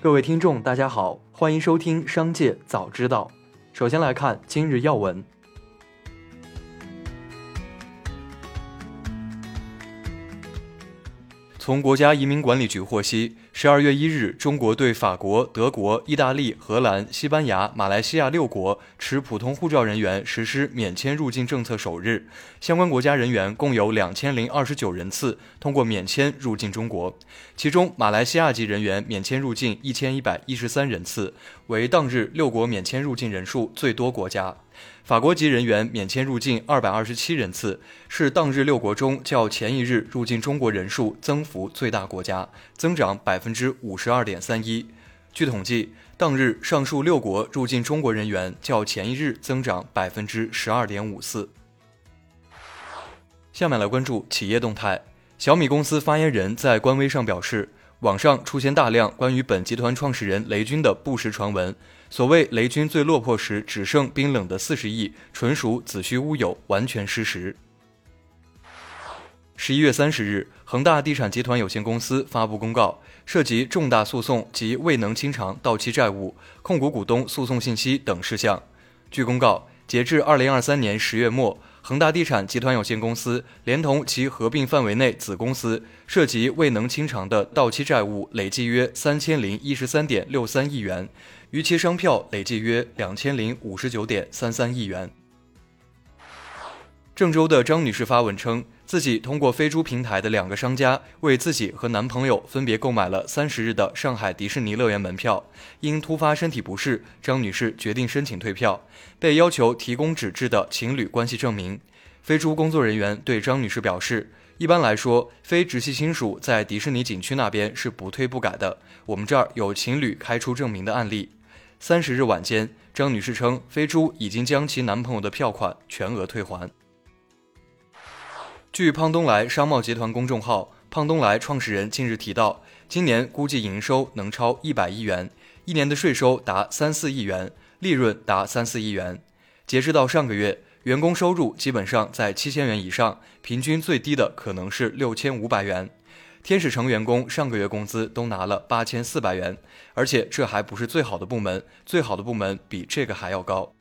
各位听众，大家好，欢迎收听《商界早知道》。首先来看今日要闻。从国家移民管理局获悉，十二月一日，中国对法国、德国、意大利、荷兰、西班牙、马来西亚六国持普通护照人员实施免签入境政策首日，相关国家人员共有两千零二十九人次通过免签入境中国，其中马来西亚籍人员免签入境一千一百一十三人次，为当日六国免签入境人数最多国家。法国籍人员免签入境二百二十七人次，是当日六国中较前一日入境中国人数增幅最大国家，增长百分之五十二点三一。据统计，当日上述六国入境中国人员较前一日增长百分之十二点五四。下面来关注企业动态。小米公司发言人在官微上表示，网上出现大量关于本集团创始人雷军的不实传闻。所谓雷军最落魄时只剩冰冷的四十亿，纯属子虚乌有，完全失实。十一月三十日，恒大地产集团有限公司发布公告，涉及重大诉讼及未能清偿到期债务、控股股东诉讼信息等事项。据公告，截至二零二三年十月末，恒大地产集团有限公司连同其合并范围内子公司涉及未能清偿的到期债务累计约三千零一十三点六三亿元。逾期商票累计约两千零五十九点三三亿元。郑州的张女士发文称，自己通过飞猪平台的两个商家为自己和男朋友分别购买了三十日的上海迪士尼乐园门票。因突发身体不适，张女士决定申请退票，被要求提供纸质的情侣关系证明。飞猪工作人员对张女士表示。一般来说，非直系亲属在迪士尼景区那边是不退不改的。我们这儿有情侣开出证明的案例。三十日晚间，张女士称，飞猪已经将其男朋友的票款全额退还。据胖东来商贸集团公众号，胖东来创始人近日提到，今年估计营收能超一百亿元，一年的税收达三四亿元，利润达三四亿元。截至到上个月。员工收入基本上在七千元以上，平均最低的可能是六千五百元。天使城员工上个月工资都拿了八千四百元，而且这还不是最好的部门，最好的部门比这个还要高。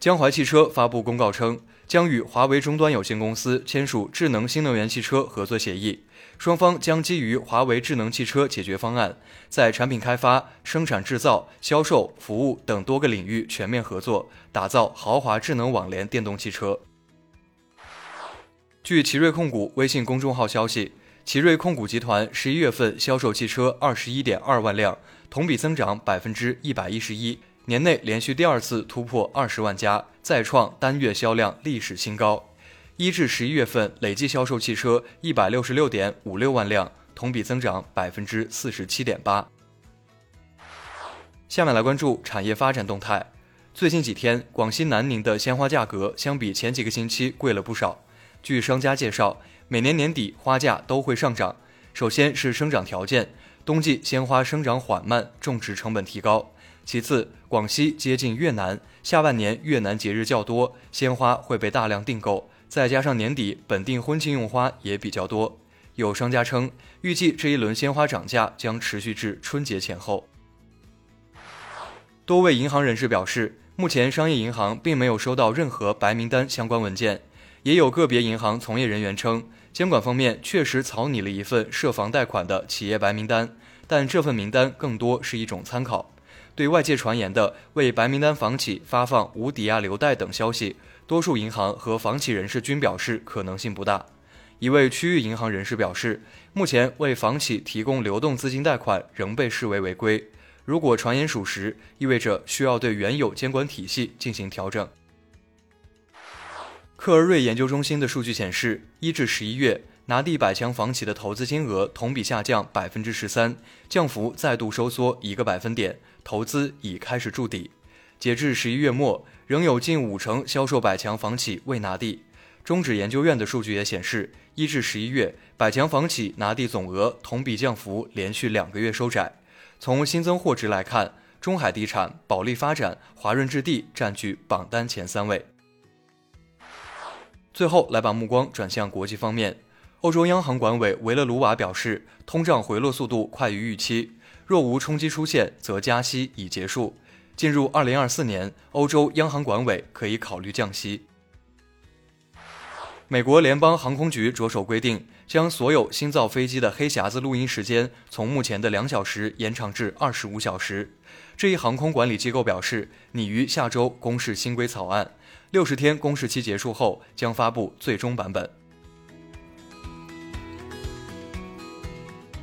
江淮汽车发布公告称，将与华为终端有限公司签署智能新能源汽车合作协议。双方将基于华为智能汽车解决方案，在产品开发、生产制造、销售、服务等多个领域全面合作，打造豪华智能网联电动汽车。据奇瑞控股微信公众号消息，奇瑞控股集团十一月份销售汽车二十一点二万辆，同比增长百分之一百一十一，年内连续第二次突破二十万家，再创单月销量历史新高。一至十一月份累计销售汽车一百六十六点五六万辆，同比增长百分之四十七点八。下面来关注产业发展动态。最近几天，广西南宁的鲜花价格相比前几个星期贵了不少。据商家介绍，每年年底花价都会上涨。首先是生长条件，冬季鲜花生长缓慢，种植成本提高。其次，广西接近越南，下半年越南节日较多，鲜花会被大量订购。再加上年底本地婚庆用花也比较多，有商家称，预计这一轮鲜花涨价将持续至春节前后。多位银行人士表示，目前商业银行并没有收到任何白名单相关文件，也有个别银行从业人员称，监管方面确实草拟了一份涉房贷款的企业白名单，但这份名单更多是一种参考。对外界传言的为白名单房企发放无抵押留贷等消息。多数银行和房企人士均表示可能性不大。一位区域银行人士表示，目前为房企提供流动资金贷款仍被视为违规。如果传言属实，意味着需要对原有监管体系进行调整。克而瑞研究中心的数据显示，一至十一月，拿地百强房企的投资金额同比下降百分之十三，降幅再度收缩一个百分点，投资已开始筑底。截至十一月末。仍有近五成销售百强房企未拿地。中指研究院的数据也显示，一至十一月，百强房企拿地总额同比降幅连续两个月收窄。从新增货值来看，中海地产、保利发展、华润置地占据榜单前三位。最后来把目光转向国际方面，欧洲央行管委维勒鲁瓦表示，通胀回落速度快于预期。若无冲击出现，则加息已结束。进入二零二四年，欧洲央行管委可以考虑降息。美国联邦航空局着手规定，将所有新造飞机的黑匣子录音时间从目前的两小时延长至二十五小时。这一航空管理机构表示，拟于下周公示新规草案，六十天公示期结束后将发布最终版本。